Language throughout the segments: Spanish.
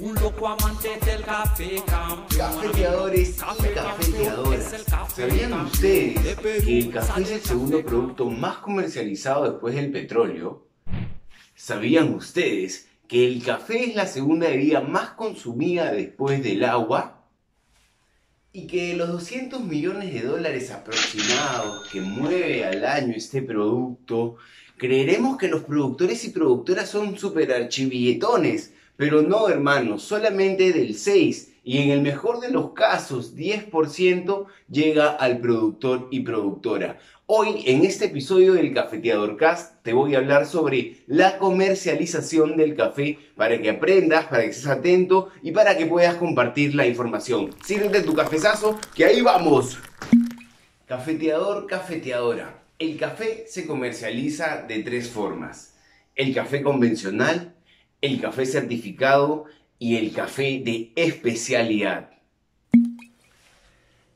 un loco amante del café campeón. Cafeteadores y cafeteadoras. ¿Sabían ustedes que el café es el segundo producto más comercializado después del petróleo? ¿Sabían ustedes que el café es la segunda bebida más consumida después del agua? Y que de los 200 millones de dólares aproximados que mueve al año este producto, creeremos que los productores y productoras son super archivilletones, pero no hermanos, solamente del 6 y en el mejor de los casos 10% llega al productor y productora. Hoy en este episodio del Cafeteador Cast te voy a hablar sobre la comercialización del café para que aprendas, para que estés atento y para que puedas compartir la información. Sírvete tu cafezazo que ahí vamos. Cafeteador, cafeteadora. El café se comercializa de tres formas. El café convencional, el café certificado y el café de especialidad.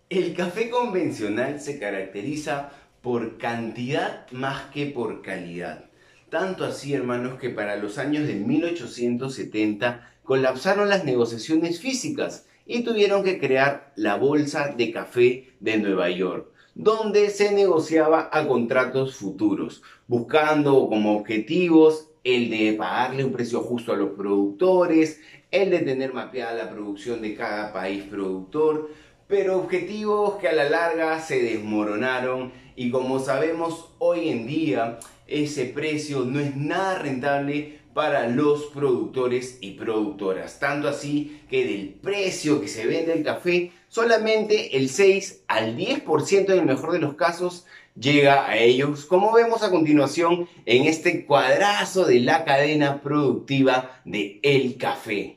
El café convencional se caracteriza por cantidad más que por calidad. Tanto así, hermanos, que para los años de 1870 colapsaron las negociaciones físicas y tuvieron que crear la Bolsa de Café de Nueva York, donde se negociaba a contratos futuros, buscando como objetivos el de pagarle un precio justo a los productores, el de tener mapeada la producción de cada país productor, pero objetivos que a la larga se desmoronaron y como sabemos hoy en día ese precio no es nada rentable para los productores y productoras. Tanto así que del precio que se vende el café, solamente el 6 al 10% en el mejor de los casos llega a ellos, como vemos a continuación en este cuadrazo de la cadena productiva de el café.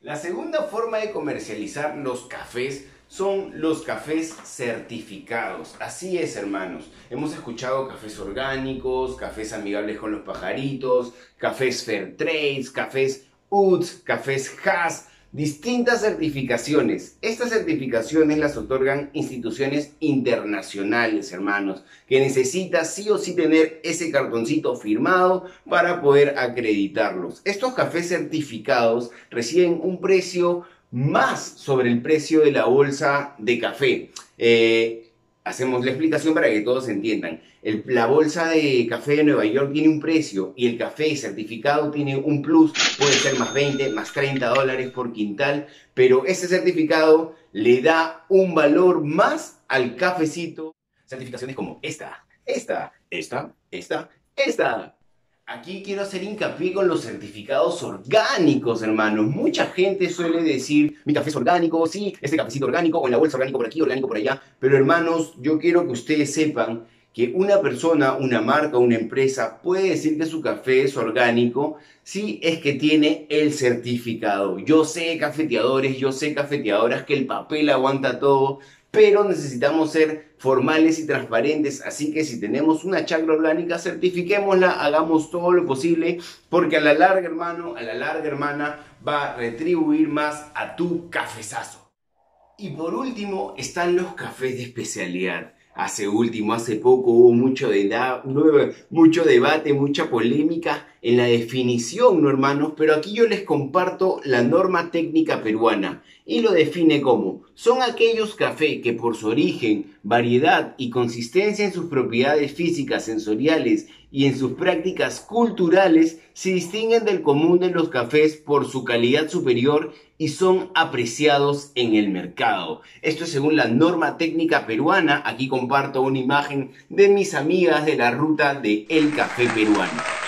La segunda forma de comercializar los cafés son los cafés certificados. Así es, hermanos. Hemos escuchado cafés orgánicos, cafés amigables con los pajaritos, cafés fair trades, cafés UTS, cafés Haas, distintas certificaciones. Estas certificaciones las otorgan instituciones internacionales, hermanos, que necesita sí o sí tener ese cartoncito firmado para poder acreditarlos. Estos cafés certificados reciben un precio más sobre el precio de la bolsa de café. Eh, hacemos la explicación para que todos entiendan. la bolsa de café de Nueva York tiene un precio y el café certificado tiene un plus, puede ser más 20, más 30 dólares por quintal, pero ese certificado le da un valor más al cafecito. Certificaciones como esta, esta, esta, esta, esta. Aquí quiero hacer hincapié con los certificados orgánicos, hermanos. Mucha gente suele decir, mi café es orgánico, sí, este cafecito orgánico, o en la bolsa orgánico por aquí, orgánico por allá. Pero hermanos, yo quiero que ustedes sepan que una persona, una marca, una empresa puede decir que su café es orgánico si es que tiene el certificado. Yo sé cafeteadores, yo sé cafeteadoras que el papel aguanta todo, pero necesitamos ser formales y transparentes, así que si tenemos una chacra orgánica, certifiquémosla, hagamos todo lo posible, porque a la larga, hermano, a la larga, hermana, va a retribuir más a tu cafezazo. Y por último, están los cafés de especialidad hace último, hace poco hubo mucho, de mucho debate, mucha polémica en la definición, ¿no, hermanos? Pero aquí yo les comparto la norma técnica peruana y lo define como son aquellos café que por su origen, variedad y consistencia en sus propiedades físicas, sensoriales y en sus prácticas culturales se distinguen del común de los cafés por su calidad superior y son apreciados en el mercado. Esto es según la norma técnica peruana. Aquí comparto una imagen de mis amigas de la ruta de El Café Peruano.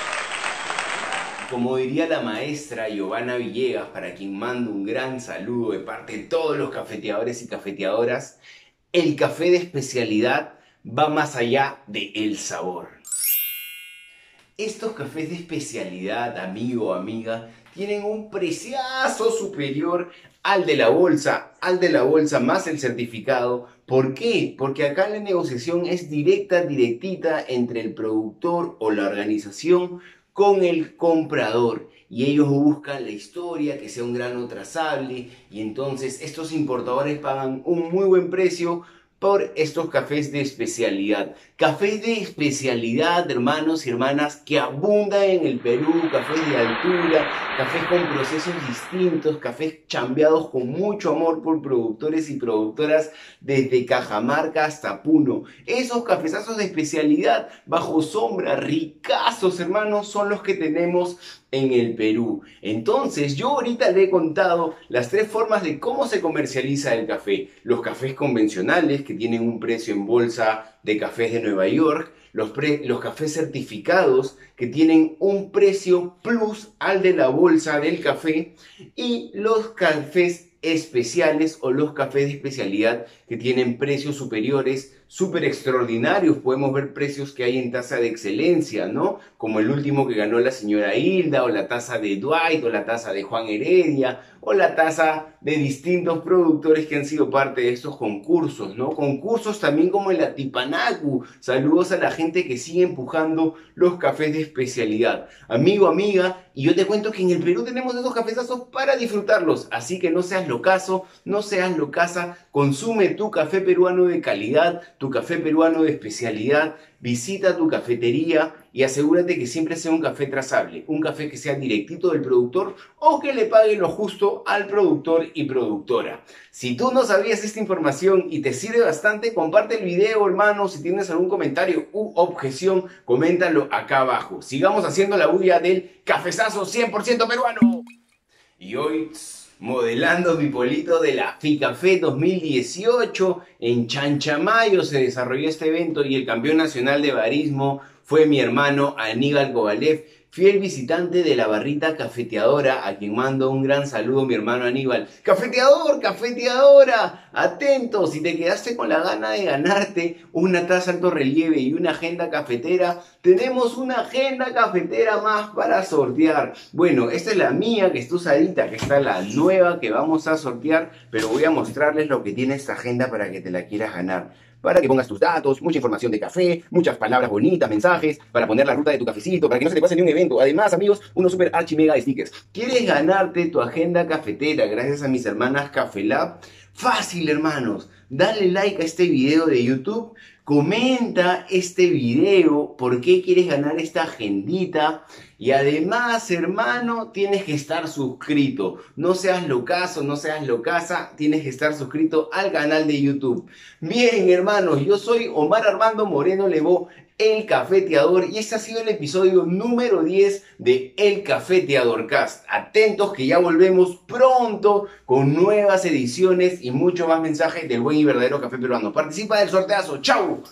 Como diría la maestra Giovanna Villegas, para quien mando un gran saludo de parte de todos los cafeteadores y cafeteadoras, el café de especialidad va más allá de el sabor. Estos cafés de especialidad, amigo o amiga, tienen un preciazo superior al de la bolsa, al de la bolsa más el certificado. ¿Por qué? Porque acá la negociación es directa, directita entre el productor o la organización con el comprador. Y ellos buscan la historia, que sea un grano trazable. Y entonces estos importadores pagan un muy buen precio estos cafés de especialidad. Cafés de especialidad, hermanos y hermanas, que abundan en el Perú, cafés de altura, cafés con procesos distintos, cafés chambeados con mucho amor por productores y productoras desde Cajamarca hasta Puno. Esos cafezazos de especialidad bajo sombra, ricazos, hermanos, son los que tenemos en el Perú. Entonces, yo ahorita le he contado las tres formas de cómo se comercializa el café. Los cafés convencionales, que tienen un precio en bolsa de cafés de Nueva York. Los, los cafés certificados, que tienen un precio plus al de la bolsa del café. Y los cafés especiales o los cafés de especialidad que tienen precios superiores súper extraordinarios. Podemos ver precios que hay en taza de excelencia, ¿no? Como el último que ganó la señora Hilda, o la taza de Dwight, o la taza de Juan Heredia, o la taza de distintos productores que han sido parte de estos concursos, ¿no? Concursos también como el Atipanacu. Saludos a la gente que sigue empujando los cafés de especialidad. Amigo, amiga, y yo te cuento que en el Perú tenemos esos cafezazos para disfrutarlos. Así que no seas locazo, no seas locasa, consume tu café peruano de calidad, tu café peruano de especialidad, visita tu cafetería y asegúrate que siempre sea un café trazable, un café que sea directito del productor o que le pague lo justo al productor y productora. Si tú no sabías esta información y te sirve bastante, comparte el video, hermano. Si tienes algún comentario u objeción, coméntalo acá abajo. Sigamos haciendo la bulla del cafezazo 100% peruano. Y hoy modelando mi polito de la FICAFE 2018. En Chanchamayo se desarrolló este evento y el campeón nacional de barismo fue mi hermano Aníbal Kovalev fiel visitante de la barrita cafeteadora, a quien mando un gran saludo mi hermano Aníbal. Cafeteador, cafeteadora, atentos, si te quedaste con la gana de ganarte una taza alto relieve y una agenda cafetera, tenemos una agenda cafetera más para sortear. Bueno, esta es la mía que está usadita, que está la nueva que vamos a sortear, pero voy a mostrarles lo que tiene esta agenda para que te la quieras ganar para que pongas tus datos, mucha información de café, muchas palabras bonitas, mensajes, para poner la ruta de tu cafecito, para que no se te pase ni un evento. Además, amigos, unos super archi mega stickers. ¿Quieres ganarte tu agenda cafetera gracias a mis hermanas Cafelab? Fácil, hermanos. Dale like a este video de YouTube Comenta este video, por qué quieres ganar esta agendita. Y además, hermano, tienes que estar suscrito. No seas locazo, no seas locasa, tienes que estar suscrito al canal de YouTube. Bien, hermanos, yo soy Omar Armando Moreno Levo, el Cafeteador, y este ha sido el episodio número 10 de El Cafeteador Cast. Atentos que ya volvemos pronto con nuevas ediciones y mucho más mensajes del buen y verdadero café peruano. Participa del sorteazo. ¡Chao!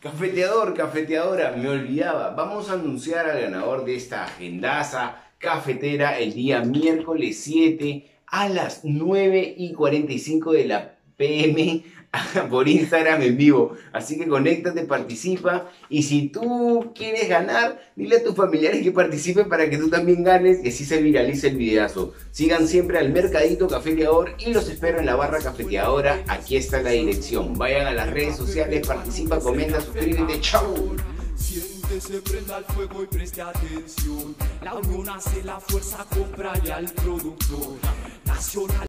Cafeteador, cafeteadora, me olvidaba. Vamos a anunciar al ganador de esta agendaza cafetera el día miércoles 7 a las 9 y 45 de la PM por Instagram en vivo. Así que conéctate, participa. Y si tú quieres ganar, dile a tus familiares que participen para que tú también ganes y así se viralice el videazo. Sigan siempre al Mercadito Cafeteador y los espero en la barra cafeteadora. Aquí está la dirección. Vayan a las redes sociales, participa, comenta, suscríbete. ¡Chao! se prenda el fuego y preste atención. La unión hace la fuerza, compra ya el productor nacional.